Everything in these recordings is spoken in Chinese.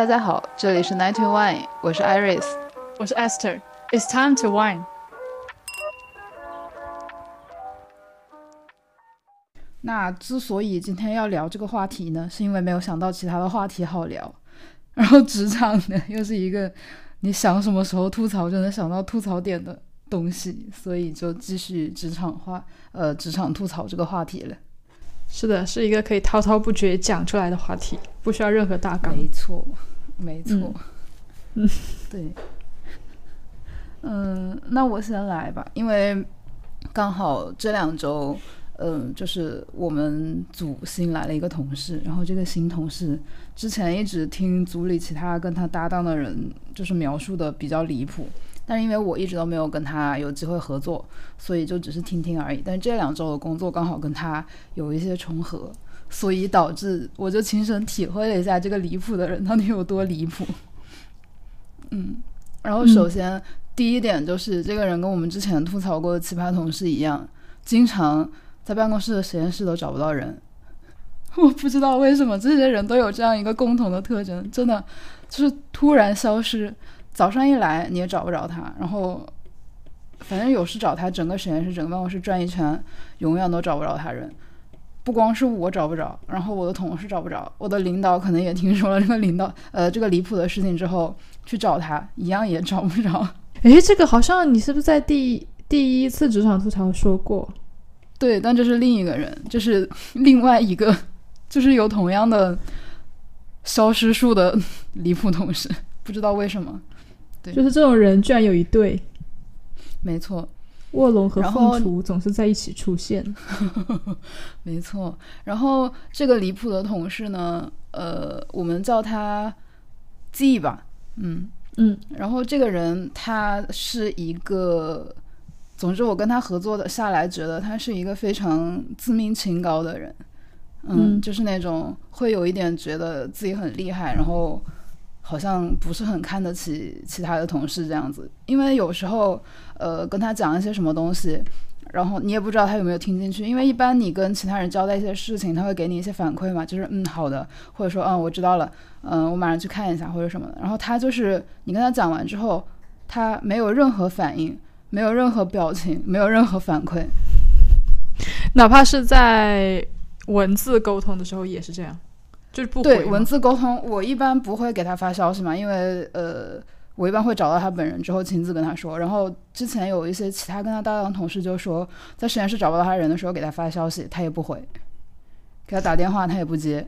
大家好，这里是 Night to Wine，我是 Iris，我是 Esther。It's time to wine。那之所以今天要聊这个话题呢，是因为没有想到其他的话题好聊。然后职场呢，又是一个你想什么时候吐槽就能想到吐槽点的东西，所以就继续职场话，呃，职场吐槽这个话题了。是的，是一个可以滔滔不绝讲出来的话题，不需要任何大纲。没错，没错。嗯，对。嗯，那我先来吧，因为刚好这两周，嗯，就是我们组新来了一个同事，然后这个新同事之前一直听组里其他跟他搭档的人就是描述的比较离谱。但是因为我一直都没有跟他有机会合作，所以就只是听听而已。但是这两周的工作刚好跟他有一些重合，所以导致我就亲身体会了一下这个离谱的人到底有多离谱。嗯，然后首先第一点就是这个人跟我们之前吐槽过的奇葩同事一样，经常在办公室的实验室都找不到人。我不知道为什么这些人都有这样一个共同的特征，真的就是突然消失。早上一来你也找不着他，然后反正有事找他，整个实验室、整个办公室转一圈，永远都找不着他人。不光是我找不着，然后我的同事找不着，我的领导可能也听说了这个领导 呃这个离谱的事情之后去找他，一样也找不着。诶，这个好像你是不是在第第一次职场吐槽说过？对，但这是另一个人，就是另外一个，就是有同样的消失术的离谱同事，不知道为什么。对，就是这种人居然有一对，没错，卧龙和凤雏总是在一起出现，没错。然后这个离谱的同事呢，呃，我们叫他 G 吧，嗯。嗯。然后这个人他是一个，总之我跟他合作的下来，觉得他是一个非常自命清高的人，嗯，就是那种会有一点觉得自己很厉害，然后。好像不是很看得起其他的同事这样子，因为有时候，呃，跟他讲一些什么东西，然后你也不知道他有没有听进去。因为一般你跟其他人交代一些事情，他会给你一些反馈嘛，就是嗯好的，或者说嗯我知道了，嗯我马上去看一下或者什么的。然后他就是你跟他讲完之后，他没有任何反应，没有任何表情，没有任何反馈，哪怕是在文字沟通的时候也是这样。就是不对文字沟通，我一般不会给他发消息嘛，因为呃，我一般会找到他本人之后亲自跟他说。然后之前有一些其他跟他搭档同事就说，在实验室找不到他人的时候给他发消息，他也不回；给他打电话他也不接。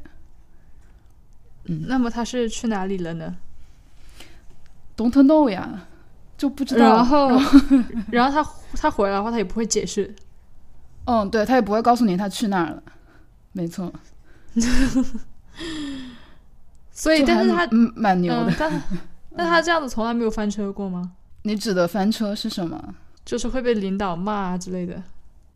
嗯，那么他是去哪里了呢？Don't know 呀，就不知道。然后，然后 他他回来的话，他也不会解释。嗯，对他也不会告诉你他去哪儿了。没错。所以，但是他蛮牛的。但，但他这样子从来没有翻车过吗？你指的翻车是什么？就是会被领导骂啊之类的。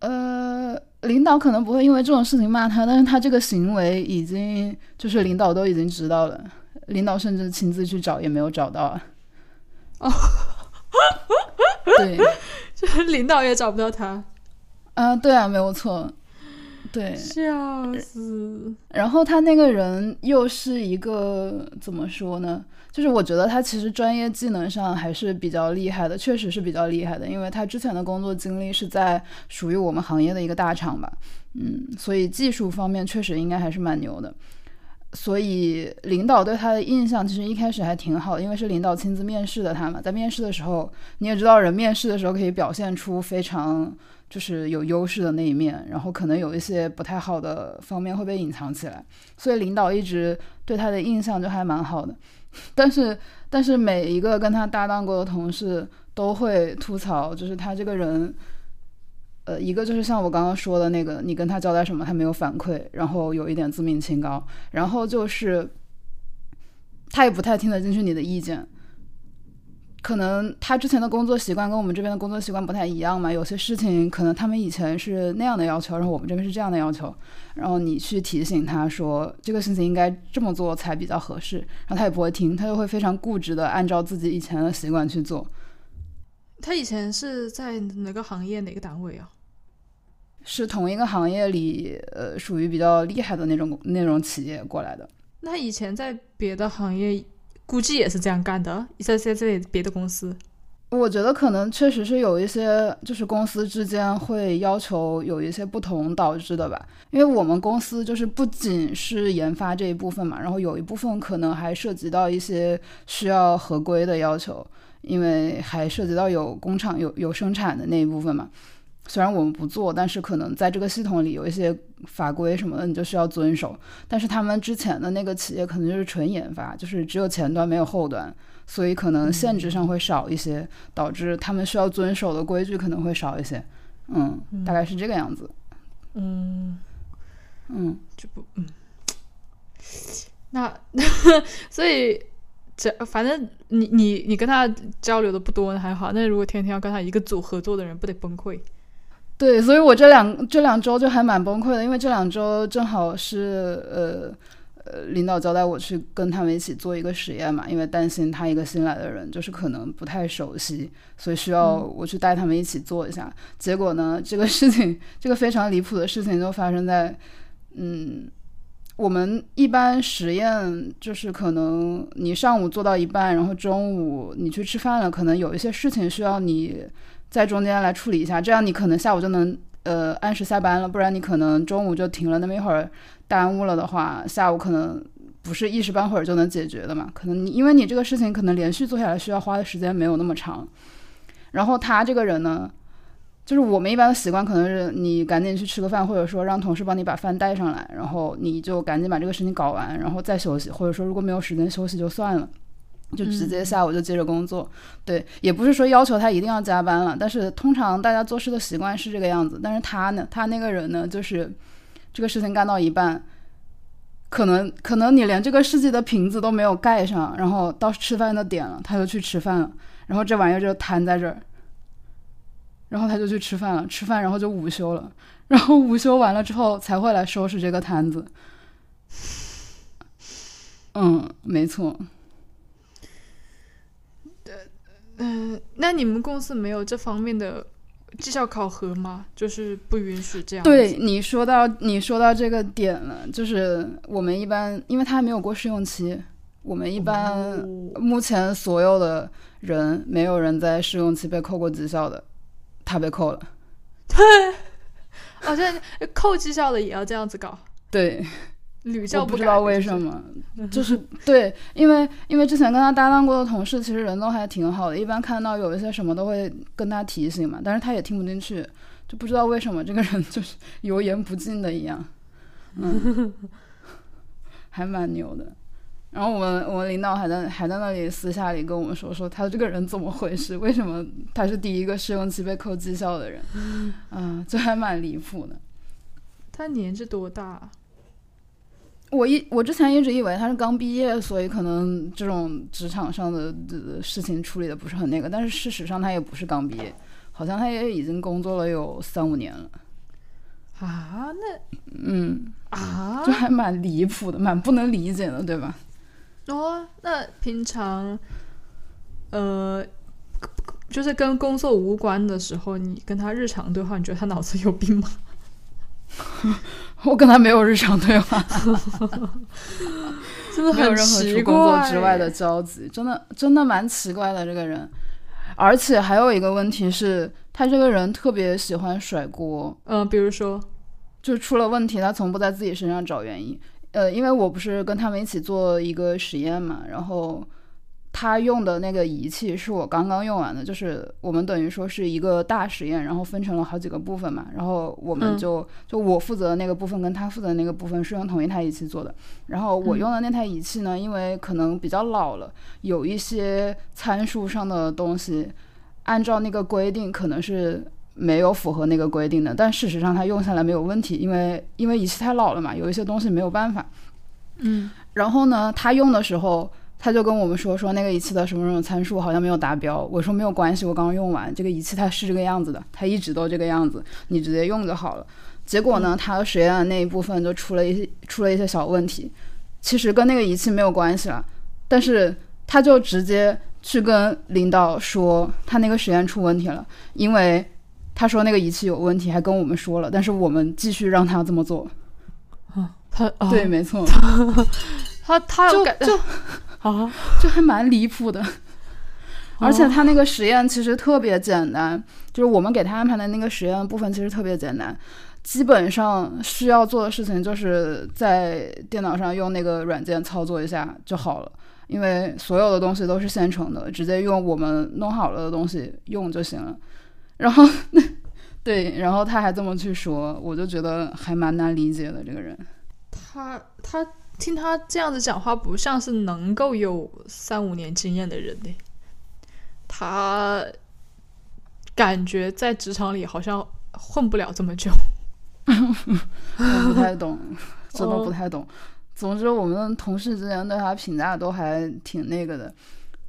呃，领导可能不会因为这种事情骂他，但是他这个行为已经就是领导都已经知道了，领导甚至亲自去找也没有找到。哦，对，就是领导也找不到他。啊，对啊，没有错。对，笑死。然后他那个人又是一个怎么说呢？就是我觉得他其实专业技能上还是比较厉害的，确实是比较厉害的，因为他之前的工作经历是在属于我们行业的一个大厂吧，嗯，所以技术方面确实应该还是蛮牛的。所以领导对他的印象其实一开始还挺好的，因为是领导亲自面试的他嘛，在面试的时候你也知道，人面试的时候可以表现出非常。就是有优势的那一面，然后可能有一些不太好的方面会被隐藏起来，所以领导一直对他的印象就还蛮好的。但是，但是每一个跟他搭档过的同事都会吐槽，就是他这个人，呃，一个就是像我刚刚说的那个，你跟他交代什么他没有反馈，然后有一点自命清高，然后就是他也不太听得进去你的意见。可能他之前的工作习惯跟我们这边的工作习惯不太一样嘛，有些事情可能他们以前是那样的要求，然后我们这边是这样的要求，然后你去提醒他说这个事情应该这么做才比较合适，然后他也不会听，他就会非常固执的按照自己以前的习惯去做。他以前是在哪个行业哪个单位啊？是同一个行业里，呃，属于比较厉害的那种那种企业过来的。那以前在别的行业？估计也是这样干的，在在这里别的公司。我觉得可能确实是有一些，就是公司之间会要求有一些不同导致的吧。因为我们公司就是不仅是研发这一部分嘛，然后有一部分可能还涉及到一些需要合规的要求，因为还涉及到有工厂有有生产的那一部分嘛。虽然我们不做，但是可能在这个系统里有一些法规什么的，你就需要遵守。但是他们之前的那个企业可能就是纯研发，就是只有前端没有后端。所以可能限制上会少一些，导致他们需要遵守的规矩可能会少一些，嗯，大概是这个样子，嗯嗯，就不嗯，那 所以这反正你你你跟他交流的不多还好，那如果天天要跟他一个组合作的人，不得崩溃？对，所以我这两这两周就还蛮崩溃的，因为这两周正好是呃。呃，领导交代我去跟他们一起做一个实验嘛，因为担心他一个新来的人就是可能不太熟悉，所以需要我去带他们一起做一下。结果呢，这个事情，这个非常离谱的事情就发生在，嗯，我们一般实验就是可能你上午做到一半，然后中午你去吃饭了，可能有一些事情需要你在中间来处理一下，这样你可能下午就能呃按时下班了，不然你可能中午就停了那么一会儿。耽误了的话，下午可能不是一时半会儿就能解决的嘛？可能你因为你这个事情可能连续做下来需要花的时间没有那么长。然后他这个人呢，就是我们一般的习惯可能是你赶紧去吃个饭，或者说让同事帮你把饭带上来，然后你就赶紧把这个事情搞完，然后再休息，或者说如果没有时间休息就算了，就直接下午就接着工作。对，也不是说要求他一定要加班了，但是通常大家做事的习惯是这个样子。但是他呢，他那个人呢，就是。这个事情干到一半，可能可能你连这个世纪的瓶子都没有盖上，然后到吃饭的点了，他就去吃饭了，然后这玩意儿就摊在这儿，然后他就去吃饭了，吃饭然后就午休了，然后午休完了之后才会来收拾这个摊子。嗯，没错。嗯，那你们公司没有这方面的？绩效考核吗？就是不允许这样。对你说到你说到这个点了，就是我们一般，因为他还没有过试用期，我们一般目前所有的人没有人在试用期被扣过绩效的，他被扣了。对，好像扣绩效的也要这样子搞。对。屡教不知道为什么，就是对，因为因为之前跟他搭档过的同事，其实人都还挺好的，一般看到有一些什么都会跟他提醒嘛，但是他也听不进去，就不知道为什么这个人就是 油盐不进的一样，嗯，还蛮牛的。然后我们我们领导还在还在那里私下里跟我们说说他这个人怎么回事，为什么他是第一个试用期被扣绩效的人，嗯，这还蛮离谱的。他年纪多大？我一我之前一直以为他是刚毕业，所以可能这种职场上的事情处理的不是很那个。但是事实上他也不是刚毕业，好像他也已经工作了有三五年了。啊，那嗯啊，就还蛮离谱的，蛮不能理解的，对吧？哦，那平常呃，就是跟工作无关的时候，你跟他日常对话，你觉得他脑子有病吗？我跟他没有日常对话，真的没有任何除工作之外的交集，真的真的蛮奇怪的这个人。而且还有一个问题是，他这个人特别喜欢甩锅。嗯，比如说，就出了问题，他从不在自己身上找原因。呃，因为我不是跟他们一起做一个实验嘛，然后。他用的那个仪器是我刚刚用完的，就是我们等于说是一个大实验，然后分成了好几个部分嘛，然后我们就就我负责的那个部分跟他负责的那个部分是用同一台仪器做的，然后我用的那台仪器呢，因为可能比较老了，有一些参数上的东西，按照那个规定可能是没有符合那个规定的，但事实上它用下来没有问题，因为因为仪器太老了嘛，有一些东西没有办法，嗯，然后呢，他用的时候。他就跟我们说说那个仪器的什么什么参数好像没有达标，我说没有关系，我刚刚用完这个仪器它是这个样子的，它一直都这个样子，你直接用就好了。结果呢，他实验的那一部分就出了一些出了一些小问题，其实跟那个仪器没有关系了，但是他就直接去跟领导说他那个实验出问题了，因为他说那个仪器有问题，还跟我们说了，但是我们继续让他这么做。啊，他对，没错，他他就就。啊，就还蛮离谱的。而且他那个实验其实特别简单，就是我们给他安排的那个实验部分其实特别简单，基本上需要做的事情就是在电脑上用那个软件操作一下就好了，因为所有的东西都是现成的，直接用我们弄好了的东西用就行了。然后，对，然后他还这么去说，我就觉得还蛮难理解的这个人。他他听他这样子讲话，不像是能够有三五年经验的人呢。他感觉在职场里好像混不了这么久。我不太懂，真的不太懂。总之，我们同事之间对他评价都还挺那个的。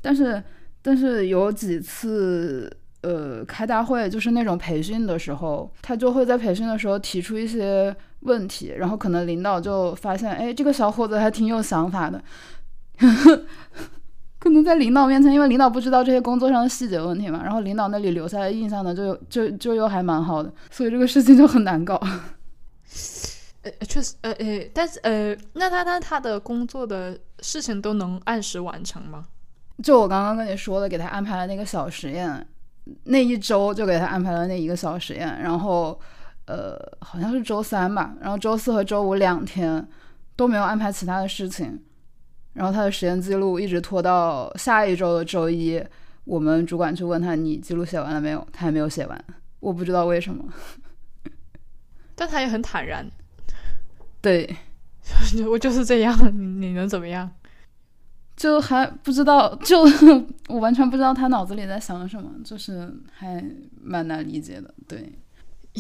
但是，但是有几次，呃，开大会就是那种培训的时候，他就会在培训的时候提出一些问题，然后可能领导就发现，哎，这个小伙子还挺有想法的。可能在领导面前，因为领导不知道这些工作上的细节问题嘛，然后领导那里留下的印象呢，就就就又还蛮好的，所以这个事情就很难搞。呃，确实，呃呃，但是呃，那他他他的工作的事情都能按时完成吗？就我刚刚跟你说的，给他安排了那个小实验，那一周就给他安排了那一个小实验，然后呃，好像是周三吧，然后周四和周五两天都没有安排其他的事情。然后他的实验记录一直拖到下一周的周一，我们主管去问他：“你记录写完了没有？”他还没有写完，我不知道为什么。但他也很坦然。对，我就是这样，你能怎么样？就还不知道，就 我完全不知道他脑子里在想什么，就是还蛮难理解的。对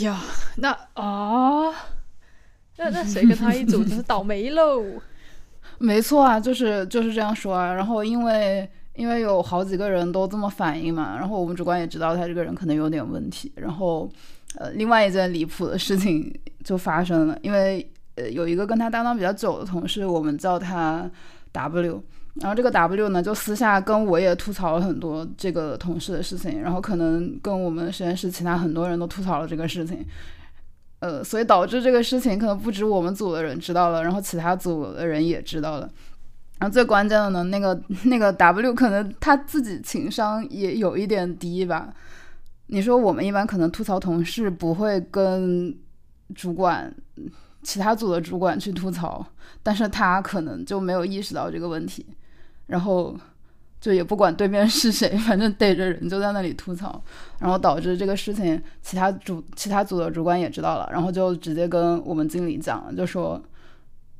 呀，那啊，那那谁跟他一组，真是倒霉喽。没错啊，就是就是这样说啊。然后因为因为有好几个人都这么反应嘛，然后我们主管也知道他这个人可能有点问题。然后呃，另外一件离谱的事情就发生了，因为呃有一个跟他搭档比较久的同事，我们叫他 W，然后这个 W 呢就私下跟我也吐槽了很多这个同事的事情，然后可能跟我们实验室其他很多人都吐槽了这个事情。呃，所以导致这个事情可能不止我们组的人知道了，然后其他组的人也知道了。然后最关键的呢，那个那个 W 可能他自己情商也有一点低吧。你说我们一般可能吐槽同事不会跟主管、其他组的主管去吐槽，但是他可能就没有意识到这个问题，然后。就也不管对面是谁，反正逮着人就在那里吐槽，然后导致这个事情其他组其他组的主管也知道了，然后就直接跟我们经理讲了，就说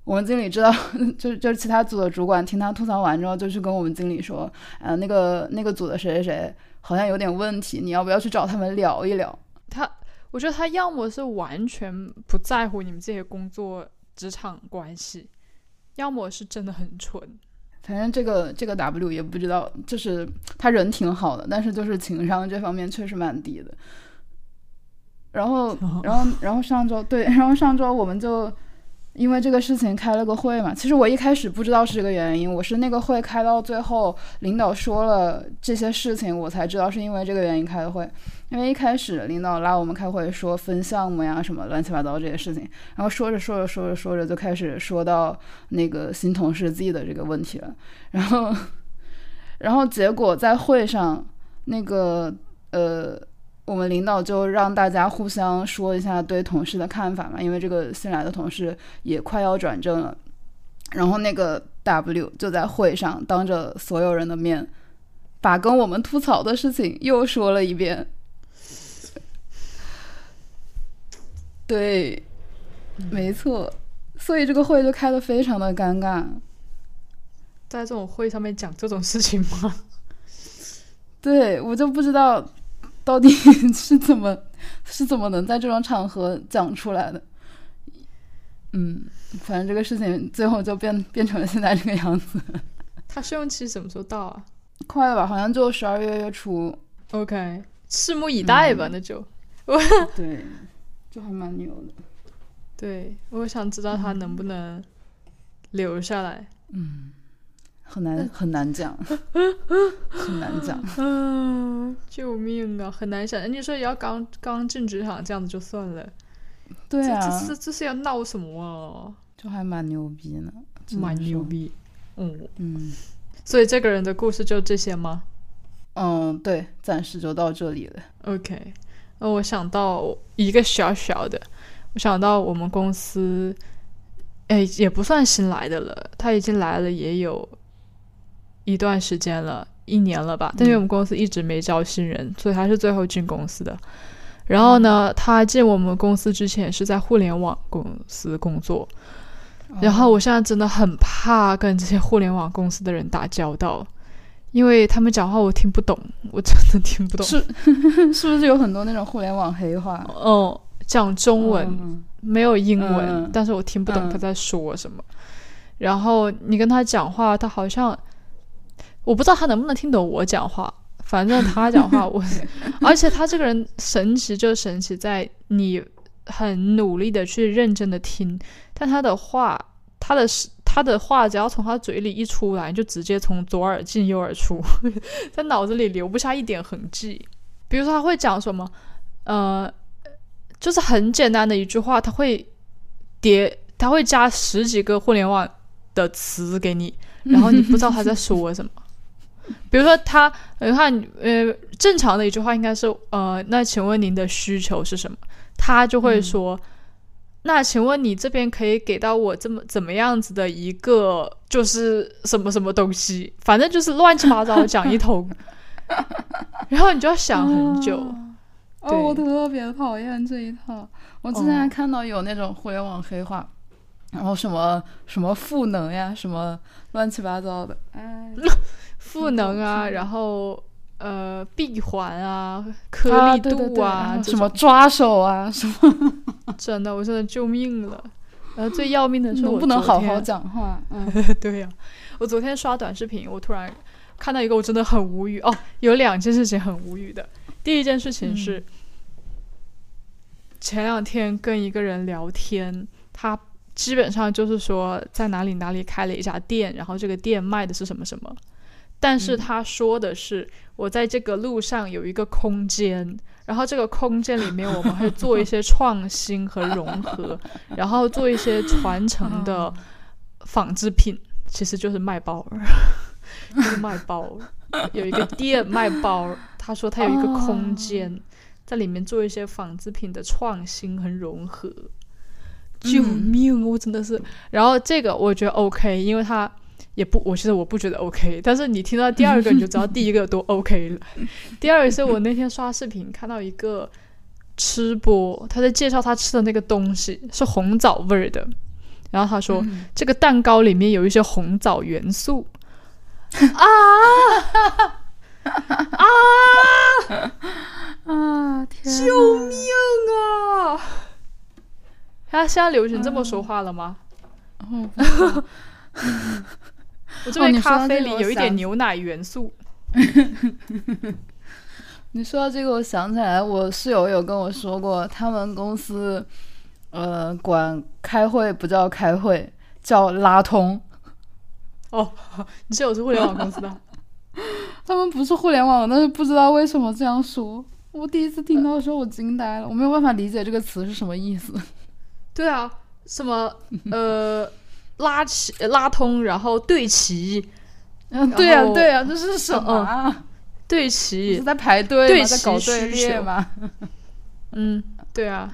我们经理知道，就就是其他组的主管听他吐槽完之后，就去跟我们经理说，呃，那个那个组的谁谁谁好像有点问题，你要不要去找他们聊一聊？他，我觉得他要么是完全不在乎你们这些工作职场关系，要么是真的很蠢。反正这个这个 W 也不知道，就是他人挺好的，但是就是情商这方面确实蛮低的。然后，然后，然后上周对，然后上周我们就。因为这个事情开了个会嘛，其实我一开始不知道是这个原因，我是那个会开到最后，领导说了这些事情，我才知道是因为这个原因开的会。因为一开始领导拉我们开会说分项目呀什么乱七八糟这些事情，然后说着说着说着说着就开始说到那个新同事自己的这个问题了，然后，然后结果在会上那个呃。我们领导就让大家互相说一下对同事的看法嘛，因为这个新来的同事也快要转正了。然后那个 W 就在会上当着所有人的面，把跟我们吐槽的事情又说了一遍。对，没错，所以这个会就开的非常的尴尬。在这种会上面讲这种事情吗？对我就不知道。到底 是怎么是怎么能在这种场合讲出来的？嗯，反正这个事情最后就变变成了现在这个样子。他试用期什么时候到啊？快了吧？好像就十二月月初。OK，拭目以待吧，那就。对，就还蛮牛的。对，我想知道他能不能留下来。嗯。很难很难讲，很难讲。嗯，救命啊，很难想。你说也要刚刚进职场这样子就算了，对啊，这是这是要闹什么啊？就还蛮牛逼呢，蛮牛逼。嗯嗯，所以这个人的故事就这些吗嗯，对，暂时就到这里了。？OK，那我想到一个小小的，我想到我们公司，哎，也不算新来的了，他已经来了也有一段时间了，一年了吧。但是我们公司一直没招新人，所以他是最后进公司的。然后呢，他进我们公司之前是在互联网公司工作，然后我现在真的很怕跟这些互联网公司的人打交道，因为他们讲话我听不懂，我真的听不懂。是 是不是有很多那种互联网黑话？哦，讲中文、嗯没有英文，嗯但是我听不懂嗯他在说什么。然后你跟他讲话，他好像我不知道他能不能听懂我讲话，反正他讲话 我，而且他这个人神奇就神奇在你很努力的去认真的听，但他的话，他的他的话只要从他嘴里一出来，就直接从左耳进右耳出，在脑子里留不下一点痕迹。比如说他会讲什么，呃，就是很简单的一句话，他会叠，他会加十几个互联网的词给你，然后你不知道他在说什么。比如说他，你看，呃，正常的一句话应该是，呃，那请问您的需求是什么？他就会说，那请问你这边可以给到我这么怎么样子的一个，就是什么什么东西，反正就是乱七八糟讲一通，然后你就要想很久。哦，对我特别讨厌这一套。我之前还看到有那种互联网黑话，然后什么什么赋能呀，什么乱七八糟的。哎，赋能啊，然后呃闭环啊，颗啊，粒度啊，什么抓手啊，什么真的，我真的救命了。然后最要命的是，我能不能好好？讲话？嗯，对呀、我昨天刷短视频，我突然看到一个我真的很无语哦，有两件事情很无语的。第一件事情是，前两天跟一个人聊天，他基本上就是说在哪里哪里开了一家店，然后这个店卖的是什么什么，但是他说的是、我在这个路上有一个空间。然后这个空间里面，我们会做一些创新和融合，然后做一些传承的纺织品，其实就是卖包儿，就是卖包儿。有一个店卖包儿，他说他有一个空间，在里面做一些纺织品的创新和融合。救命！我真的是，然后这个我觉得 OK，因为他也不，我其实我不觉得 OK，但是你听到第二个你就知道第一个有多 OK 了。第二个是我那天刷视频看到一个吃播，他在介绍他吃的那个东西是红枣味儿的，然后他说、这个蛋糕里面有一些红枣元素 啊，天，救命啊！他现在流行这么说话了吗？哦 我这杯咖啡里有一点牛奶元素。你说到这个，我想起来，我室友有跟我说过，他们公司，呃，管开会不叫开会，叫拉通。哦，你室友是互联网公司的？他们不是互联网，但是不知道为什么这样说。我第一次听到的时候，我惊呆了，我没有办法理解这个词是什么意思。对啊，什么呃拉齐拉通，然后对齐嗯，对呀、后对呀、这是什么？对是齐，在排队对吗？在搞齐队列吗？嗯，对啊。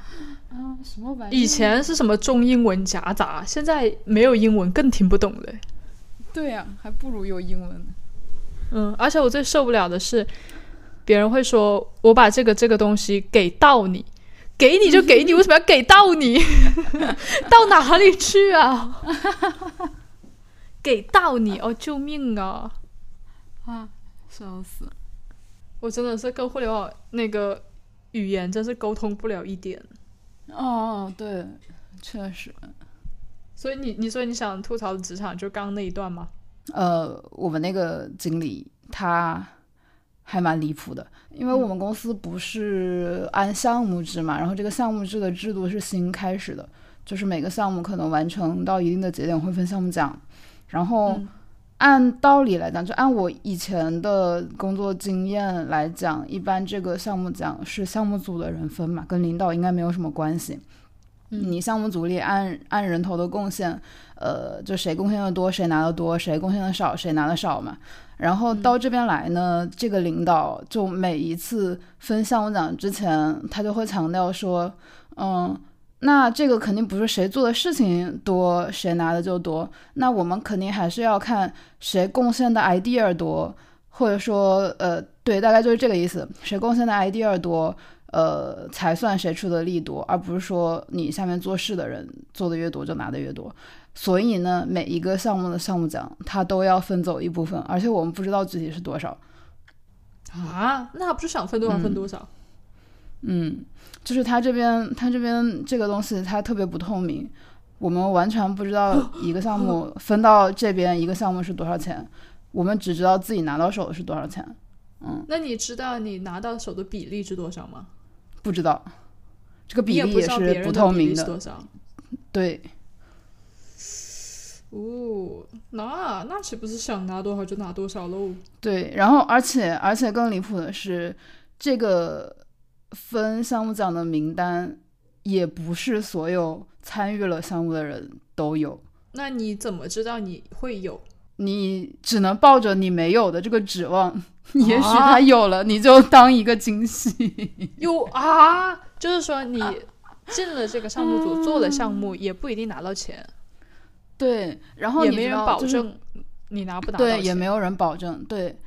啊，什么玩意？以前是什么中英文夹杂，现在没有英文更听不懂了。对呀、还不如有英文呢。嗯，而且我最受不了的是，别人会说我把这个这个东西给到你，给你就给你，为什么要给到你？到哪里去啊？给到你哦，救命啊！啊，笑死！我真的是跟互联网那个语言真是沟通不了一点。哦，对，确实。所以你你说你想吐槽的职场就刚刚那一段吗？呃，我们那个经理他还蛮离谱的，因为我们公司不是按项目制嘛，然后这个项目制的制度是新开始的，就是每个项目可能完成到一定的节点会分项目奖，然后嗯按道理来讲，就按我以前的工作经验来讲，一般这个项目奖是项目组的人分嘛，跟领导应该没有什么关系。你项目组里按按人头的贡献，呃，就谁贡献的多，谁拿的多；谁贡献的少，谁拿的少嘛。然后到这边来呢，这个领导就每一次分项目奖之前，他就会强调说，嗯。那这个肯定不是谁做的事情多谁拿的就多，那我们肯定还是要看谁贡献的 idea 多，或者说，呃，对，大概就是这个意思，谁贡献的 idea 多，呃，才算谁出的力多，而不是说你下面做事的人做的越多就拿的越多。所以呢，每一个项目的项目奖他都要分走一部分，而且我们不知道具体是多少。啊，那不是想分多少分多少？嗯。就是他这边，他这边这个东西它特别不透明，我们完全不知道一个项目分到这边一个项目是多少钱，我们只知道自己拿到手的是多少钱。嗯，那你知道你拿到手的比例是多少吗？不知道，这个比例也是不透明的。多少？对。哦，那那岂不是想拿多少就拿多少喽？对，然后而且而且更离谱的是这个。分项目奖的名单，也不是所有参与了项目的人都有。那你怎么知道你会有？你只能抱着你没有的这个指望，也许他有了，你就当一个惊喜。有啊，就是说你进了这个项目组做了项目，也不一定拿到钱。对，然后也没人保证你拿不拿到对，也没有人保证。对。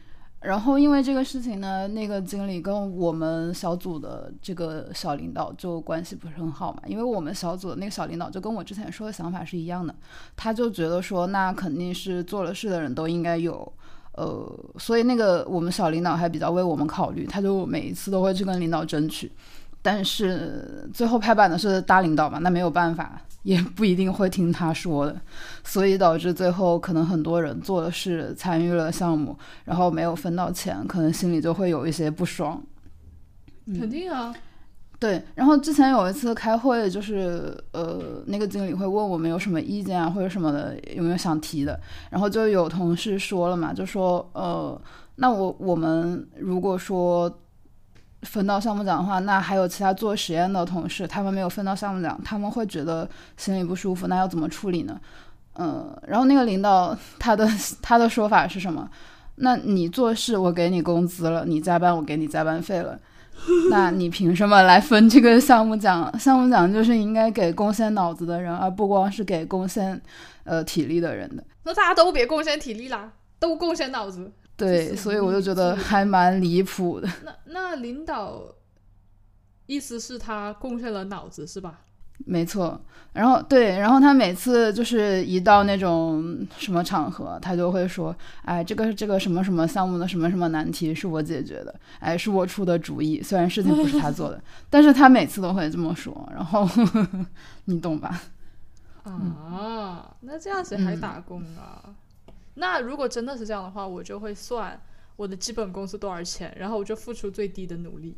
然后因为这个事情呢，那个经理跟我们小组的这个小领导就关系不是很好嘛。因为我们小组的那个小领导就跟我之前说的想法是一样的，他就觉得说那肯定是做了事的人都应该有，呃，所以那个我们小领导还比较为我们考虑，他就每一次都会去跟领导争取。但是最后拍板的是大领导嘛，那没有办法。也不一定会听他说的，所以导致最后可能很多人做的事参与了项目，然后没有分到钱，可能心里就会有一些不爽。肯定啊，对。然后之前有一次开会，就是呃，那个经理会问我们有什么意见啊或者什么的，有没有想提的。然后就有同事说了嘛，就说呃，那我我们如果说。分到项目奖的话，那还有其他做实验的同事，他们没有分到项目奖，他们会觉得心里不舒服，那要怎么处理呢？嗯，然后那个领导他的他的说法是什么？那你做事我给你工资了，你加班我给你加班费了，那你凭什么来分这个项目奖？项目奖就是应该给贡献脑子的人，而不光是给贡献呃体力的人的。那大家都别贡献体力啦，都贡献脑子。对，所以我就觉得还蛮离谱的。那那领导意思是他贡献了脑子是吧？没错。然后对，然后他每次就是一到那种什么场合，他就会说：“哎，这个这个什么什么项目的什么什么难题是我解决的，哎，是我出的主意。虽然事情不是他做的，但是他每次都会这么说。然后 你懂吧？啊，那这样谁还打工啊？”那如果真的是这样的话，我就会算我的基本工资多少钱，然后我就付出最低的努力。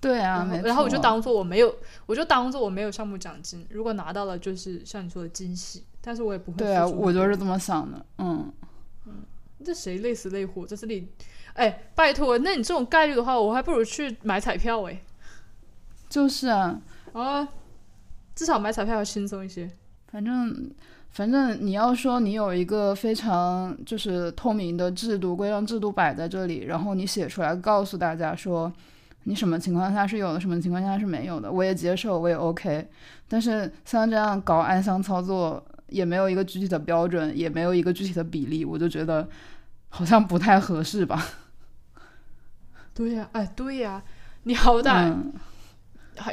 对啊，然后我就当做我没有，我就当做我没有项目奖金。如果拿到了，就是像你说的惊喜，但是我也不会。对啊，我就是这么想的。嗯嗯，这谁累死累活在这里？哎，拜托，那你这种概率的话，我还不如去买彩票哎。就是啊，啊，至少买彩票要轻松一些。反正。反正你要说你有一个非常就是透明的制度规章制度摆在这里，然后你写出来告诉大家说你什么情况下是有的，什么情况下是没有的，我也接受，我也 OK。但是像这样搞暗箱操作，也没有一个具体的标准，也没有一个具体的比例，我就觉得好像不太合适吧。对呀，哎，对呀，你好歹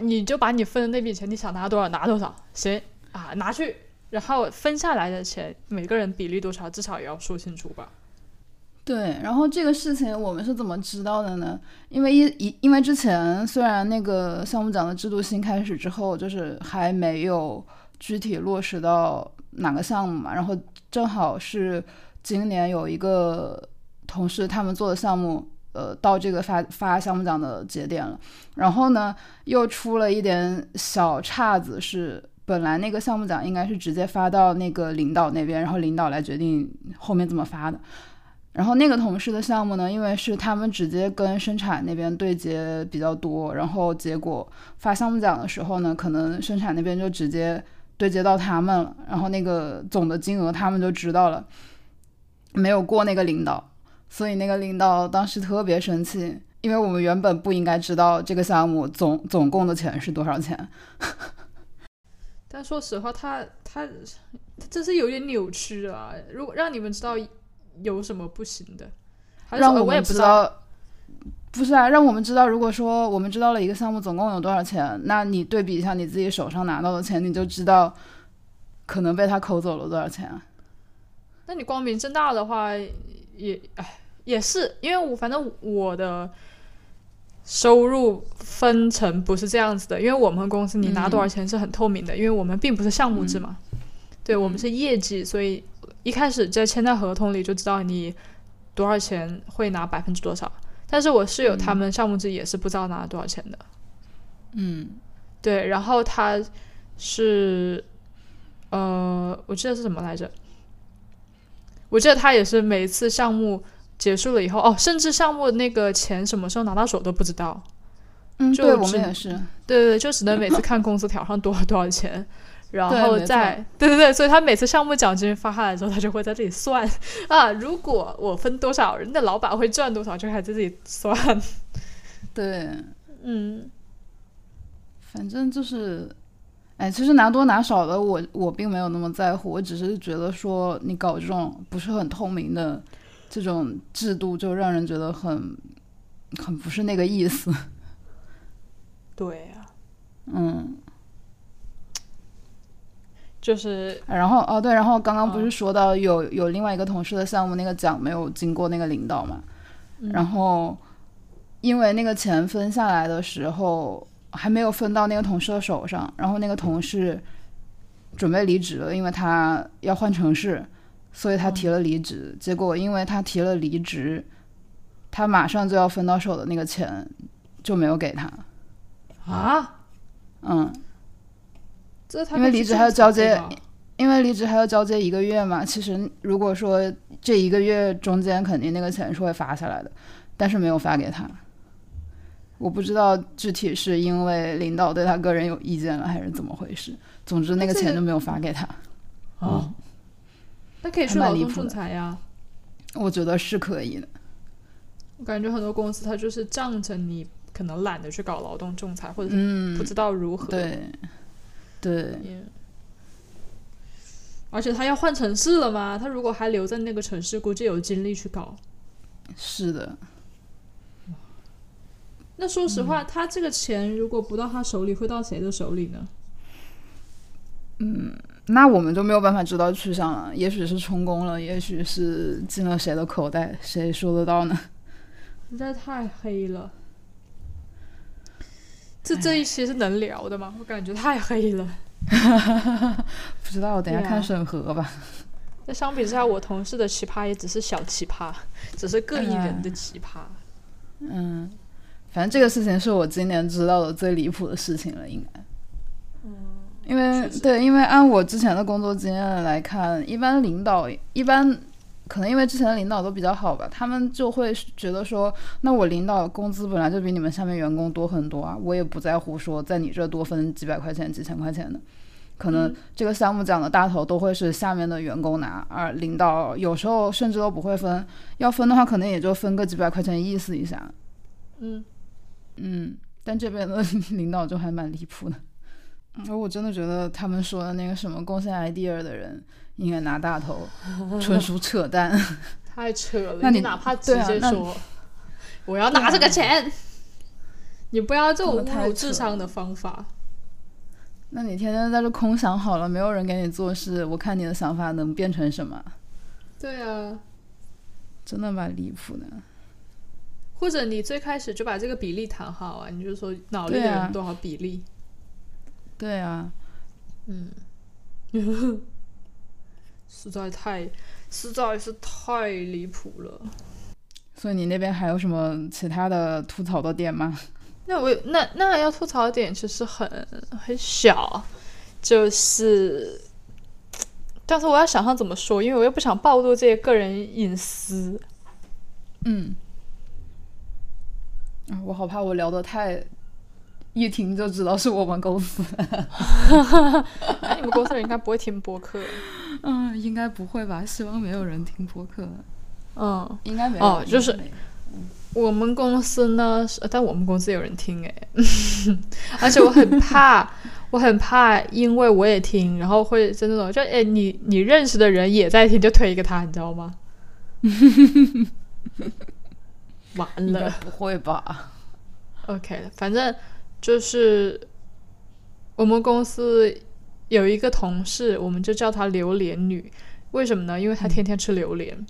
你就把你分的那笔钱，你想拿多少拿多少，行啊，拿去。然后分下来的钱，每个人比例多少，至少也要说清楚吧。对，然后这个事情我们是怎么知道的呢？因为一一因为之前虽然那个项目奖的制度新开始之后，就是还没有具体落实到哪个项目嘛。然后正好是今年有一个同事他们做的项目，呃，到这个发发项目奖的节点了。然后呢，又出了一点小岔子是。本来那个项目奖应该是直接发到那个领导那边，然后领导来决定后面怎么发的。然后那个同事的项目呢，因为是他们直接跟生产那边对接比较多，然后结果发项目奖的时候呢，可能生产那边就直接对接到他们了，然后那个总的金额他们就知道了，没有过那个领导，所以那个领导当时特别生气，因为我们原本不应该知道这个项目总总共的钱是多少钱。但说实话，他他他真是有点扭曲啊！如果让你们知道有什么不行的，还是让我我也不知们知道，不是啊，让我们知道，如果说我们知道了一个项目总共有多少钱，那你对比一下你自己手上拿到的钱，你就知道可能被他抠走了多少钱啊。那你光明正大的话，也哎也是，因为我反正我的收入分成不是这样子的，因为我们公司你拿多少钱是很透明的，因为我们并不是项目制嘛，对我们是业绩，所以一开始在签在合同里就知道你多少钱会拿百分之多少。但是我室友他们项目制也是不知道拿多少钱的，嗯。对，然后他是，呃，我记得是什么来着？我记得他也是每次项目结束了以后，哦，甚至项目那个钱什么时候拿到手都不知道。嗯，就对我们也是。对对对，就只能每次看工资条上多少多少钱，然后再 对对对，所以他每次项目奖金发下来之后，他就会在这里算 啊，如果我分多少，人的老板会赚多少，就还在这里算。对，嗯，反正就是，哎，其实拿多拿少的我我并没有那么在乎，我只是觉得说你搞这种不是很透明的这种制度，就让人觉得很很不是那个意思。对呀、嗯，就是然后哦对，然后刚刚不嗯。是说到有有另外一个同事的项目，那个奖没有经过那个领导嘛，然后因为那个钱分下来的时候还没有分到那个同事的手上，然后那个同事准备离职了，因为他要换城市，所以他提了离职。结果因为他提了离职，他马上就要分到手的那个钱就没有给他。啊，嗯，这他因为离职还要交接因为离职还要交接一个月嘛，其实如果说这一个月中间肯定那个钱是会发下来的，但是没有发给他。我不知道具体是因为领导对他个人有意见了，还是怎么回事。总之那个这个钱就没有发给他。哦，那可以去劳动仲裁呀。我觉得是可以的。我感觉很多公司它就是仗着你可能懒得去搞劳动仲裁，或者是嗯不，知道如何。对，对，嗯而且他要换城市了嘛，他如果还留在那个城市，估计有精力去搞。是的，那说实嗯话，他这个钱如果不到他手里，会到谁的手里呢？那我们就没有办法知道去向了。也许是充公了，也许是进了谁的口袋，谁说得到呢？实在太黑了。这这一期是能聊的吗？我感觉太黑了。不知道，等一下看审核吧。那相比之下，我同事的奇葩也只是小奇葩，只是各一人的奇葩。嗯，反正这个事情是我今年知道的最离谱的事情了，应该。因为对，因为按我之前的工作经验来看，一般领导一般可能因为之前的领导都比较好吧，他们就会觉得说，那我领导工资本来就比你们下面员工多很多啊，我也不在乎说在你这多分几百块钱、几千块钱的。可能这个项目奖的大头都会是下面的员工拿，而领导有时候甚至都不会分，要分的话可能也就分个几百块钱意思一下。嗯，嗯，但这边的 领导就还蛮离谱的。而我真的觉得他们说的那个什么贡献 idea 的人应该拿大头，纯属扯淡。太扯了。那你哪怕直接说、我要拿这个钱，你不要这种侮辱智商的方法。那你天天在这空想好了，没有人给你做事，我看你的想法能变成什么？对啊，真的蛮离谱的。或者你最开始就把这个比例谈好啊，你就说脑力的人多少比例。对啊，嗯，实在太，实在是太离谱了。所以你那边还有什么其他的吐槽的点吗？那我那那要吐槽的点其实很很小，就是，但是我要想想怎么说，因为我又不想暴露这些个人隐私。嗯，啊，我好怕我聊的太，一听就知道是我们公司。哎，你们公司人应该不会听播客。嗯，应该不会吧？希望没有人听播客。嗯，应该没有。哦，就是我们公司呢，是但我们公司有人听哎，而且我很怕，我很怕，因为我也听，然后会是那种就哎，你你认识的人也在听，就推给他，你知道吗？完了，不会吧？OK，反正就是我们公司有一个同事，我们就叫她榴莲女。为什么呢？因为她天天吃榴莲，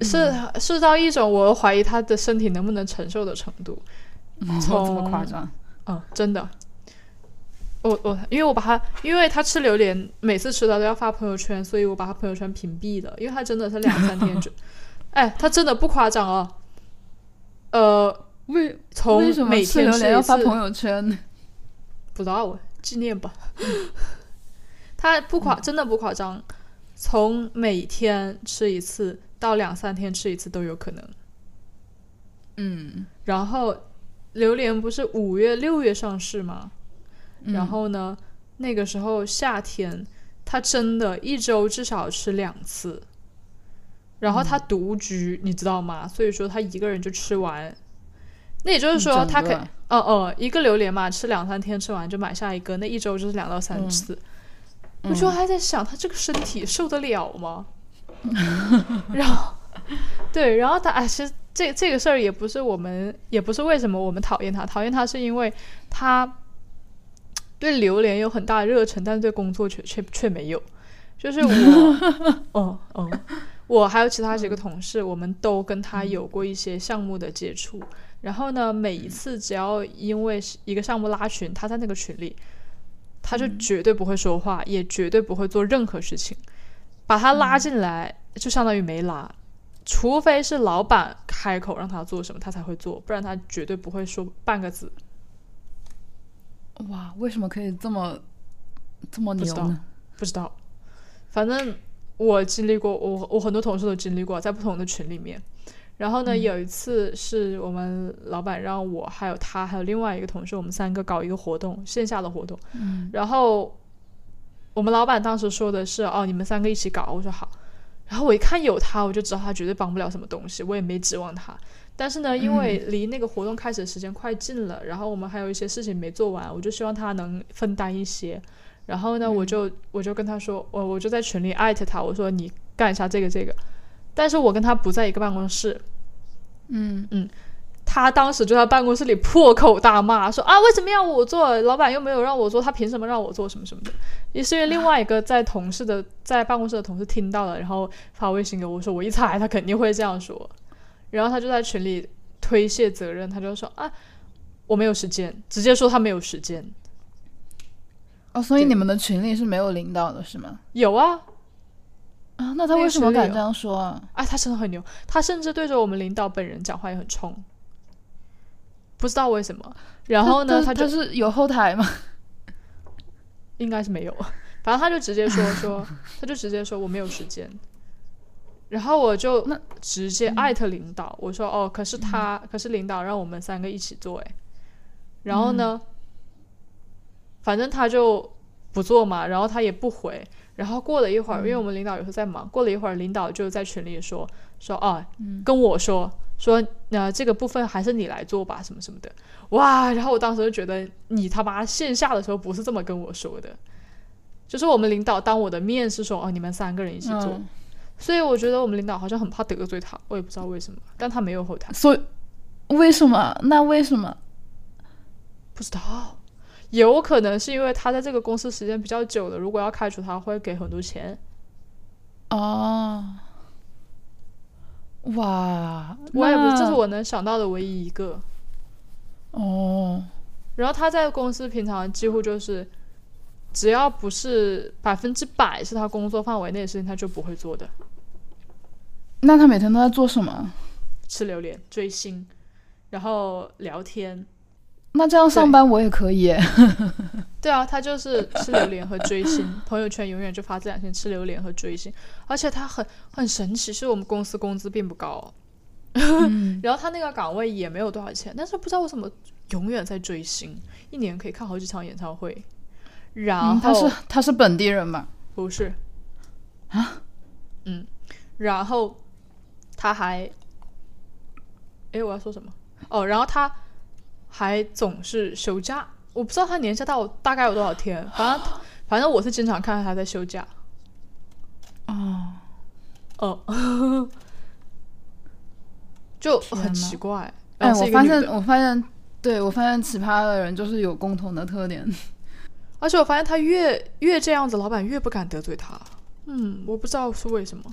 是是到一种我怀疑她的身体能不能承受的程度。这么夸张？嗯，真的。我我因为我把她，因为她吃榴莲，每次吃她都要发朋友圈，所以我把她朋友圈屏蔽了。因为她真的是两三天就，哎，她真的不夸张哦。呃，为从每天吃要发朋友圈，不知道纪念吧。他不夸，真的不夸张，从每天吃一次到两三天吃一次都有可能。嗯，然后榴莲不是五月六月上市吗？然后呢，那个时候夏天，他真的一周至少吃两次。然后他独居，你知道吗？所以说他一个人就吃完。那也就是说，他可以哦哦，一个榴莲嘛，吃两三天吃完就买下一个，那一周就是两到三次。我就还在想，他这个身体受得了吗？然后，对，然后他哎，其实这这个事儿也不是我们，也不是为什么我们讨厌他，讨厌他是因为他对榴莲有很大的热忱，但是对工作却却却没有。就是我，哦哦。我还有其他几个同事，我们都跟他有过一些项目的接触。然后呢，每一次只要因为一个项目拉群，他在那个群里，他就绝对不会说话，也绝对不会做任何事情。把他拉进来，就相当于没拉，除非是老板开口让他做什么，他才会做，不然他绝对不会说半个字。哇，为什么可以这么这么牛呢？不知道，反正。我经历过，我我很多同事都经历过，在不同的群里面。然后呢，有一次是我们老板让我还有他还有另外一个同事，我们三个搞一个活动，线下的活动。嗯。然后我们老板当时说的是：“哦，你们三个一起搞。”我说好。然后我一看有他，我就知道他绝对帮不了什么东西，我也没指望他。但是呢，因为离那个活动开始的时间快近了，然后我们还有一些事情没做完，我就希望他能分担一些。然后呢，我就我就跟他说，我我就在群里艾特他，我说你干一下这个这个，但是我跟他不在一个办公室，嗯。嗯，他当时就在办公室里破口大骂，说啊为什么要我做，老板又没有让我做，他凭什么让我做？什么什么的？也是因为另外一个在同事的在办公室的同事听到了，然后发微信给我说，我一猜他肯定会这样说，然后他就在群里推卸责任，他就说啊我没有时间，直接说他没有时间。哦，所以你们的群里是没有领导的是吗？有啊，啊，那他为什么敢这样说啊？哎，他真的很牛，他甚至对着我们领导本人讲话也很冲，不知道为什么。然后呢，他就是有后台吗？应该是没有，反正他就直接说 说，他就直接说我没有时间。然后我就直接艾特领导，我说哦，可是他，可是领导让我们三个一起做，哎，然后呢？反正他就不做嘛，然后他也不回，然后过了一会儿，因为我们领导有时候在忙，过了一会儿，领导就在群里说说啊，跟我说说，那这个部分还是你来做吧，什么什么的，哇！然后我当时就觉得你他妈线下的时候不是这么跟我说的，就是我们领导当我的面是说哦，你们三个人一起做，所以我觉得我们领导好像很怕得罪他，我也不知道为什么，但他没有后台，所以为什么？那为什么？不知道。有可能是因为他在这个公司时间比较久了，如果要开除他，会给很多钱。哦，哇，我也不是，这是我能想到的唯一一个。哦，然后他在公司平常几乎就是，只要不是百分之百是他工作范围内的事情，他就不会做的。那他每天都在做什么？吃榴莲、追星，然后聊天。那这样上班我也可以。对啊，他就是吃榴莲和追星，朋友圈永远就发这两天吃榴莲和追星，而且他很很神奇，是我们公司工资并不高，嗯 然后他那个岗位也没有多少钱，但是不知道为什么永远在追星，一年可以看好几场演唱会。然后、嗯他是他是本地人吗？不是啊？嗯，然后他还，哎，我要说什么？哦，然后他还总是休假，我不知道他年假到大概有多少天，反正 反正我是经常看到他在休假。哦，哦，就很奇怪。哎，我发现我发现，对我发现奇葩的人就是有共同的特点。而且我发现他越越这样子，老板越不敢得罪他。嗯，我不知道是为什么。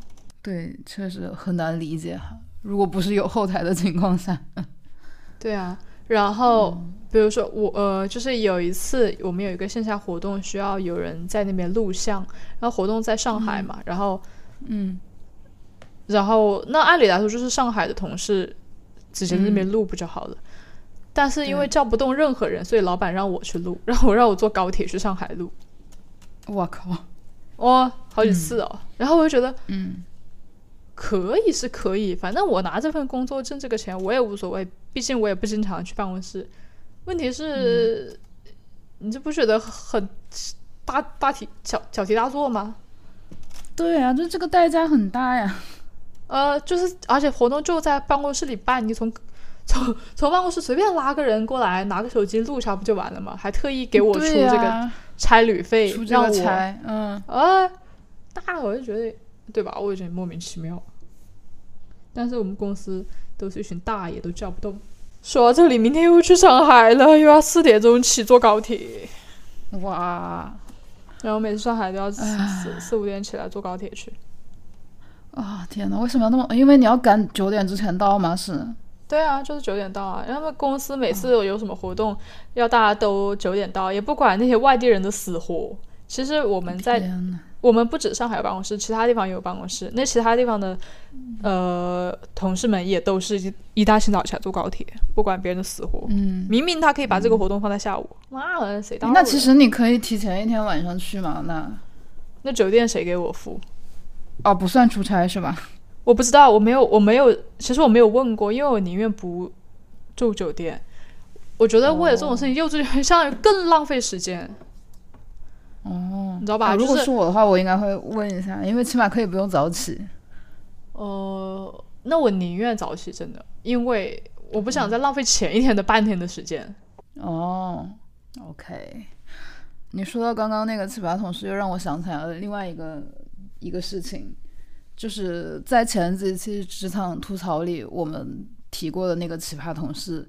对，确实很难理解哈。如果不是有后台的情况下，对啊，然后、比如说我呃，就是有一次我们有一个线下活动，需要有人在那边录像，然后活动在上海嘛，然后嗯。然后那按理来说就是上海的同事直接在那边录不就好了？但是因为叫不动任何人，所以老板让我去录，然后我让我坐高铁去上海录，我靠，哇，好几次哦，然后我就觉得嗯可以是可以，反正我拿这份工作挣这个钱我也无所谓，毕竟我也不经常去办公室。问题是，你这不觉得很大大题小小题大做吗？对啊，就这个代价很大呀。呃，就是而且活动就在办公室里办，你从 从从办公室随便拉个人过来，拿个手机录一下不就完了吗？还特意给我出这个差旅费，让我差，嗯，啊，那我就觉得，对吧？我也觉得莫名其妙。但是我们公司都是一群大爷，都叫不动。说到这里，明天又去上海了，又要四点钟起坐高铁，哇然后每次上海都要四四四五点起来坐高铁去。啊天哪，为什么要那么？因为你要赶九点之前到吗？是？对啊，就是九点到啊。然后他们公司每次有什么活动，要大家都九点到，也不管那些外地人的死活。其实我们在我们不止上海有办公室，其他地方也有办公室。那其他地方的呃同事们也都是一一大清早起来坐高铁，不管别人的死活。嗯。明明他可以把这个活动放在下午，妈的，谁当？那其实你可以提前一天晚上去嘛？那那酒店谁给我付？哦，不算出差是吧？我不知道，我没有，我没有，其实我没有问过，因为我宁愿不住酒店。我觉得为了这种事情，幼稚园相当于更浪费时间，哦，你知道吧？啊如果是是我的话，我应该会问一下，因为起码可以不用早起。呃，那我宁愿早起，真的，因为我不想再浪费前一天的半天的时间。哦，OK。你说到刚刚那个奇葩同事，又让我想起来了另外一个一个事情，就是在前几期职场吐槽里，我们提过的那个奇葩同事，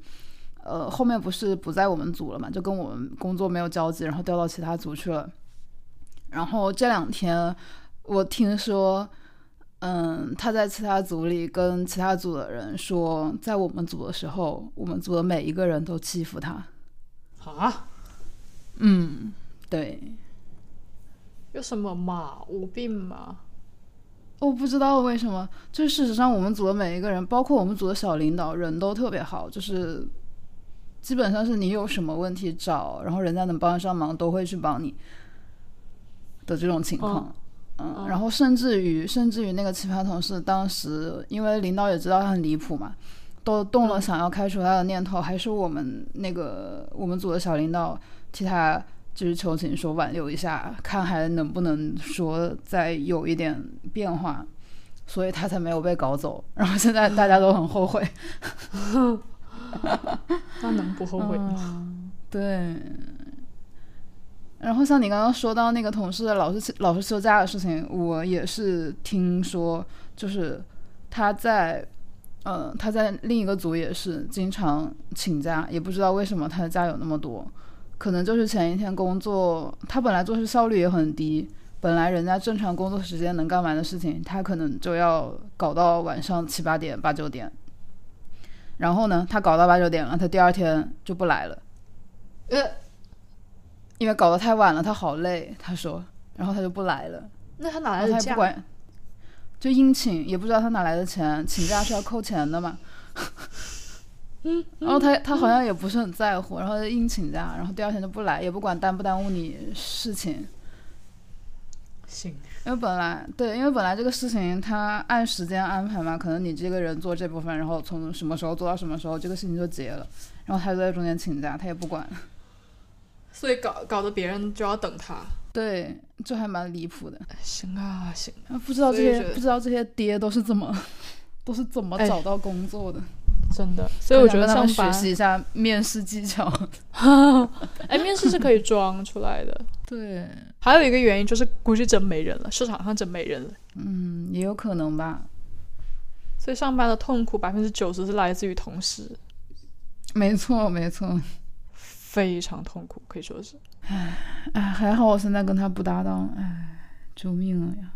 呃，后面不是不在我们组了嘛，就跟我们工作没有交集，然后调到其他组去了。然后这两天我听说，嗯，他在其他组里跟其他组的人说，在我们组的时候，我们组的每一个人都欺负他。啊？嗯，对，有什么嘛？无病吗？我不知道为什么，就是事实上我们组的每一个人，包括我们组的小领导，人都特别好，就是基本上是你有什么问题找，然后人家能帮得上忙，都会去帮你的这种情况。嗯，然后甚至于甚至于那个奇葩同事，当时因为领导也知道他很离谱嘛，都动了想要开除他的念头，还是我们那个我们组的小领导替他就是求情说挽留一下，看还能不能说再有一点变化，所以他才没有被搞走。然后现在大家都很后悔。那能不后悔吗？嗯 对。然后像你刚刚说到那个同事老是老是休假的事情，我也是听说，就是他在，呃，他在另一个组也是经常请假，也不知道为什么他的假有那么多，可能就是前一天工作，他本来做事效率也很低，本来人家正常工作时间能干完的事情，他可能就要搞到晚上七八点、八九点。然后呢，他搞到八九点了，他第二天就不来了。呃，因为搞得太晚了，他好累，他说，然后他就不来了，那他哪来的假？他也不管，就硬请，也不知道他哪来的钱，请假是要扣钱的嘛。嗯，然后他他好像也不是很在乎，然后就硬请假，然后第二天就不来，也不管耽不耽误你事情。行，因为本来对，因为本来这个事情他按时间安排嘛，可能你这个人做这部分，然后从什么时候做到什么时候，这个事情就结了，然后他就在中间请假，他也不管。所以搞搞得别人就要等他。对，这还蛮离谱的。行啊，行啊。不知道这些不知道这些爹都是怎么 都是怎么哎找到工作的。真的，所以我觉得他们学，习一下面试技巧。哎，面试是可以装出来的。对，还有一个原因就是估计真没人了，市场上真没人了，嗯，也有可能吧。所以上班的痛苦百分之九十是来自于同事，没错，没错。非常痛苦，可以说是。唉，还好我现在跟他不搭档。唉，救命了呀！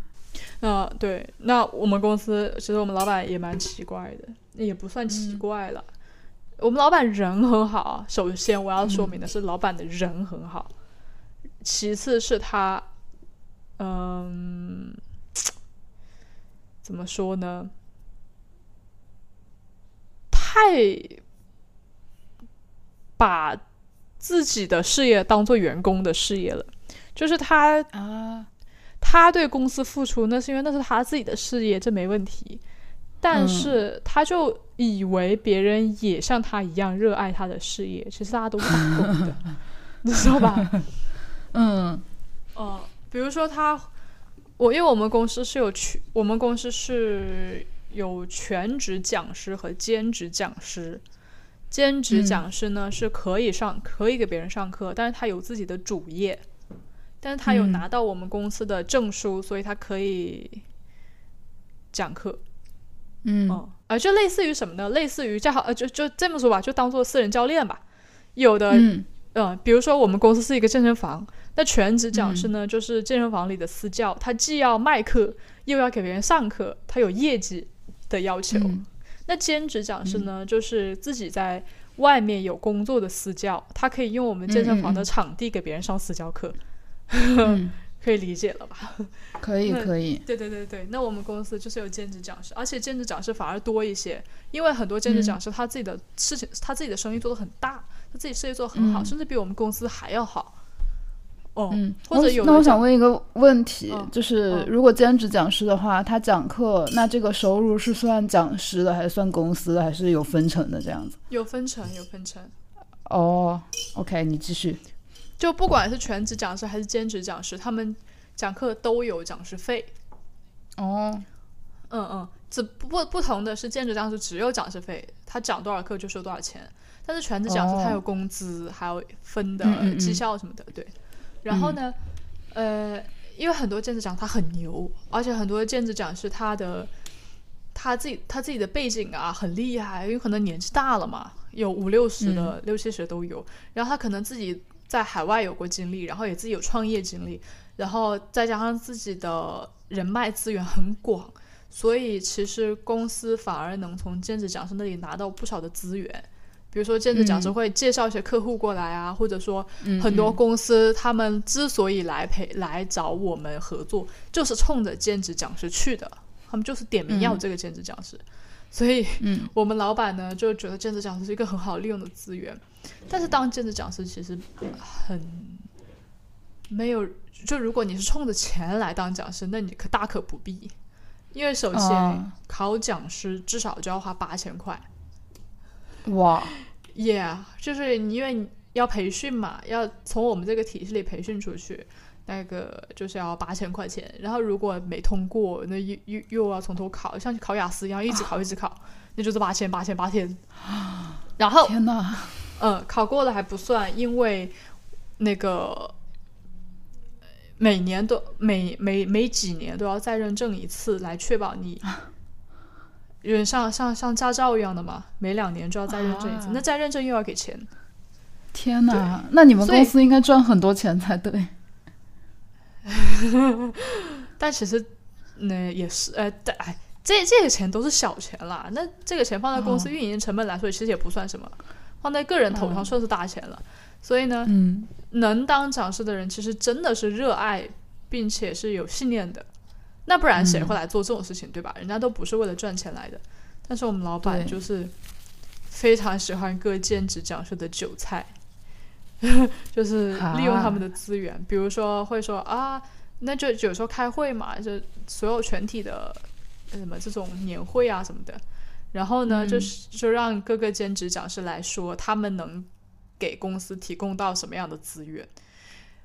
那对，那我们公司其实我们老板也蛮奇怪的，也不算奇怪了。我们老板人很好啊，首先我要说明的是，老板的人很好，其次是他，嗯，怎么说呢？太把自己的事业当做员工的事业了，就是他啊，他对公司付出，那是因为那是他自己的事业，这没问题。但是他就以为别人也像他一样热爱他的事业，其实大家都是打工的，你知道吧？嗯嗯，比如说他，我因为我们公司是有全，我们公司是有全职讲师和兼职讲师。兼职嗯讲师呢、是可以上，可以给别人上课，但是他有自己的主业，但是他有嗯拿到我们公司的证书，所以他可以讲课。嗯嗯，啊，就类似于什么呢？类似于叫好，呃，就就这么说吧，就当做私人教练吧。有的，嗯嗯，比如说我们公司是一个健身房，那全职讲师呢，就是健身房里的私教，他既要卖课，又要给别人上课，他有业绩的要求。嗯那兼职讲师呢，就是自己在外面有工作的私教，他可以用我们健身房的场地给别人上私教课，嗯，可以理解了吧？可以可以。对对对对，那我们公司就是有兼职讲师，而且兼职讲师反而多一些，因为很多兼职讲师他自己的事情，他自己的生意做得很大，他自己事业做得很好，嗯甚至比我们公司还要好。哦，嗯，或者有那我想问一个问题，嗯就是嗯如果兼职讲师的话，他讲课，那这个收入是算讲师的，还是算公司的，还是有分成的这样子？有分成，有分成，哦，OK，你继续。就不管是全职讲师还是兼职讲师，他们讲课都有讲师费。哦，嗯嗯，只不不不同的是，兼职讲师只有讲师费，他讲多少课就收多少钱。但是全职讲师他哦有工资，还有分的绩效什么的，对。然后呢，呃，因为很多兼职讲他很牛，而且很多兼职讲师他的他自己他自己的背景啊很厉害，因为可能年纪大了嘛，有五六十的、六七十都有。然后他可能自己在海外有过经历，然后也自己有创业经历，然后再加上自己的人脉资源很广，所以其实公司反而能从兼职讲师那里拿到不少的资源。比如说，兼职讲师嗯。会介绍一些客户过来啊，或者说嗯很多公司他们之所以来陪来找我们合作，就是冲着兼职讲师去的，他们就是点名要嗯这个兼职讲师。所以，嗯。我们老板呢就觉得兼职讲师是一个很好利用的资源，但是当兼职讲师其实很没有，就如果你是冲着钱来当讲师，那你可大可不必，因为首先、啊考讲师至少就要花八千块哇，，Yeah，就是你因为要培训嘛，要从我们这个体系里培训出去。那个就是要八千块钱，然后如果没通过，那又又又要从头考，像考雅思一样，一直考一直考，那就是八千八千八千。然后天哪！嗯，考过了还不算，因为那个每年都每每每几年都要再认证一次，来确保你，有点像像像驾照一样的嘛，每两年就要再认证一次，啊那再认证又要给钱。天哪！那你们公司应该赚很多钱才对。但其实那也是呃，但哎，这这个钱都是小钱啦，那这个钱放在公司哦运营成本来说，其实也不算什么，放在个人头上嗯算是大钱了。所以呢，嗯能当讲师的人，其实真的是热爱并且是有信念的，那不然谁嗯会来做这种事情，对吧？人家都不是为了赚钱来的。但是我们老板就是非常喜欢各兼职讲师的韭菜，就是利用他们的资源，比如说会说啊，那就有时候开会嘛，就所有全体的呃什么这种年会啊什么的，然后呢，嗯就是就让各个兼职讲师来说他们能给公司提供到什么样的资源。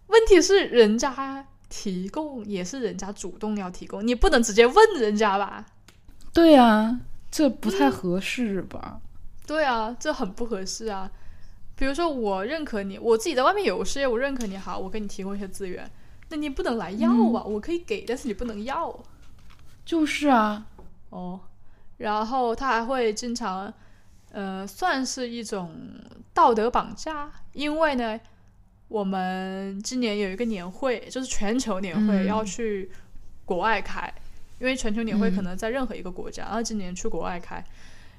问题是人家提供也是人家主动要提供，你不能直接问人家吧？对呀、这不太合适吧？对啊，这很不合适啊。比如说，我认可你，我自己在外面有事业，我认可你好，我给你提供一些资源，那你不能来要啊，我可以给，但是你不能要就是啊，哦。然后他还会经常，呃，算是一种道德绑架，因为呢，我们今年有一个年会，就是全球年会嗯要去国外开，因为全球年会可嗯能在任何一个国家，然后今年去国外开，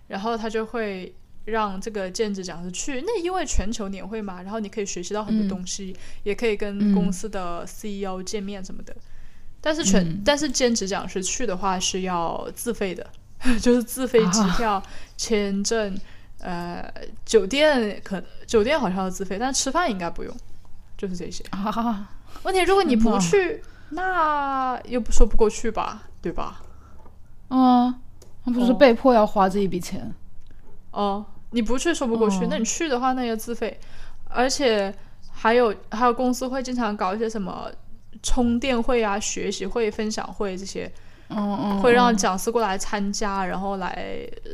然后他就会让这个兼职讲师去。那因为全球年会嘛，然后你可以学习到很多嗯东西，也可以跟嗯公司的 CEO 见面什么的。但是全、嗯但是兼职讲师去的话是要自费的，就是自费机啊票、签证，呃，酒店可酒店好像要自费，但吃饭应该不用，就是这些。啊，问题如果你不去，那又不说不过去吧，对吧？嗯，那不是哦被迫要花这一笔钱？哦，你不去说不过去，哦那你去的话，那要自费，而且还有还有公司会经常搞一些什么充电会啊、学习会、分享会这些，嗯嗯，会让嗯讲师过来参加，然后来呃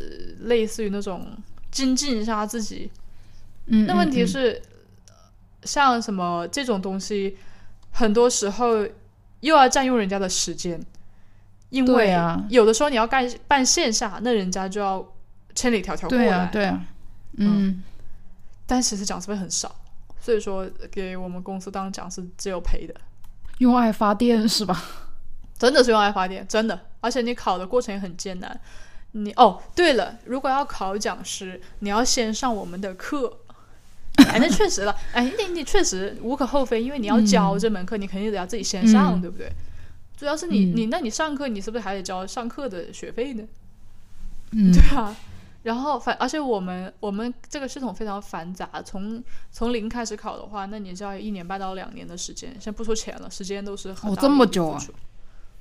类似于那种精进一下自己。嗯，那问题嗯，是，像什么这种东西，很多时候又要占用人家的时间，因为啊有的时候你要干办线下，那人家就要千里迢迢过来。对啊嗯但其实讲师费很少，所以说给我们公司当讲师只有赔的，用爱发电是吧？真的是用爱发电，真的。而且你考的过程也很艰难。你哦，对了，如果要考讲师，你要先上我们的课。哎，那确实了，哎，那你确实无可厚非，因为你要教这门课，你肯定得要自己先上，嗯对不对？主要是你、嗯你那你上课，你是不是还得交上课的学费呢？嗯，对啊，然后反而且我们我们这个系统非常繁杂，从从零开始考的话，那你就要一年半到两年的时间，先不说钱了，时间都是很这么久啊。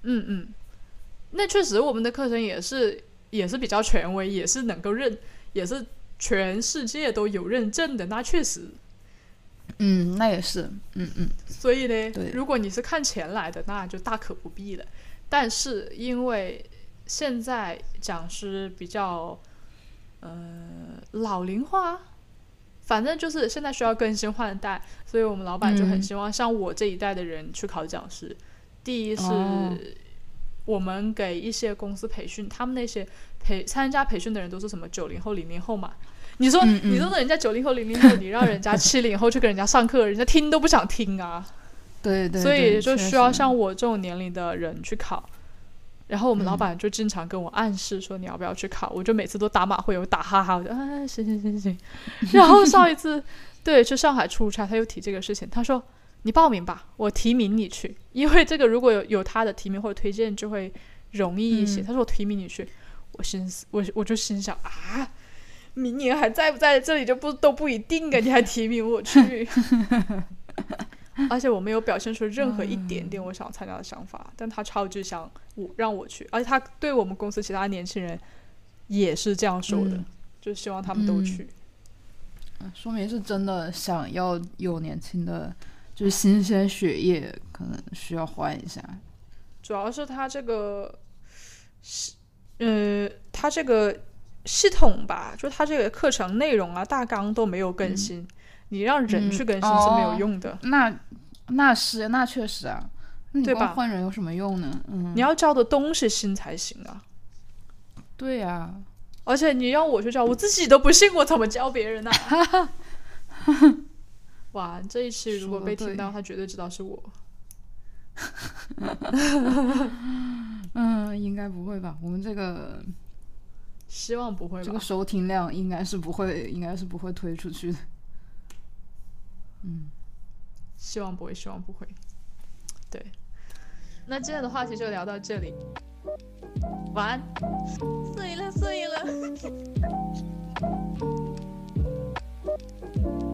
嗯嗯，那确实我们的课程也是也是比较权威，也是能够认，也是全世界都有认证的，那确实。嗯，那也是，嗯嗯所以呢对，如果你是看钱来的，那就大可不必了。但是因为现在讲师比较呃老龄化，反正就是现在需要更新换代，所以我们老板就很嗯希望像我这一代的人去考讲师。第一是哦我们给一些公司培训，他们那些培参加培训的人都是什么九零后、零零后嘛。你说，嗯嗯你说人家九零后、零零后，你让人家 七零后去给人家上课，人家听都不想听啊。对对，所以就需要像我这种年龄的人去考。然后我们老嗯板就经常跟我暗示说你要不要去考，我就每次都打马会，我打哈哈，我就啊行行行行。然后上一次对去上海出差，他又提这个事情，他说你报名吧，我提名你去，因为这个如果有有他的提名或者推荐就会容易一些。嗯他说我提名你去，我心思我我就心想啊，明年还在不在这里就不都不一定啊，你还提名我去。而且我没有表现出任何一点点我想参加的想法，但他超级想我让我去，而且他对我们公司其他年轻人也是这样说的，嗯就希望他们都嗯去。说明是真的想要有年轻的，就是新鲜血液，可能需要换一下。主要是他这个，是呃，他这个系统吧，就他这个课程内容啊、大纲都没有更新，你让人嗯去更新是没有哦用的。那那是那确实啊，那你对吧光换人有什么用呢？嗯，你要教的东西新才行啊！对呀、而且你让我去教，我自己都不信，我怎么教别人呢、哇，这一期如果被听到，他绝对知道是我。嗯，应该不会吧？我们这个希望不会吧？这个收听量应该是不会，应该是不会推出去的。嗯希望不会，希望不会。对，那今天的话题就聊到这里，晚安。睡了睡了。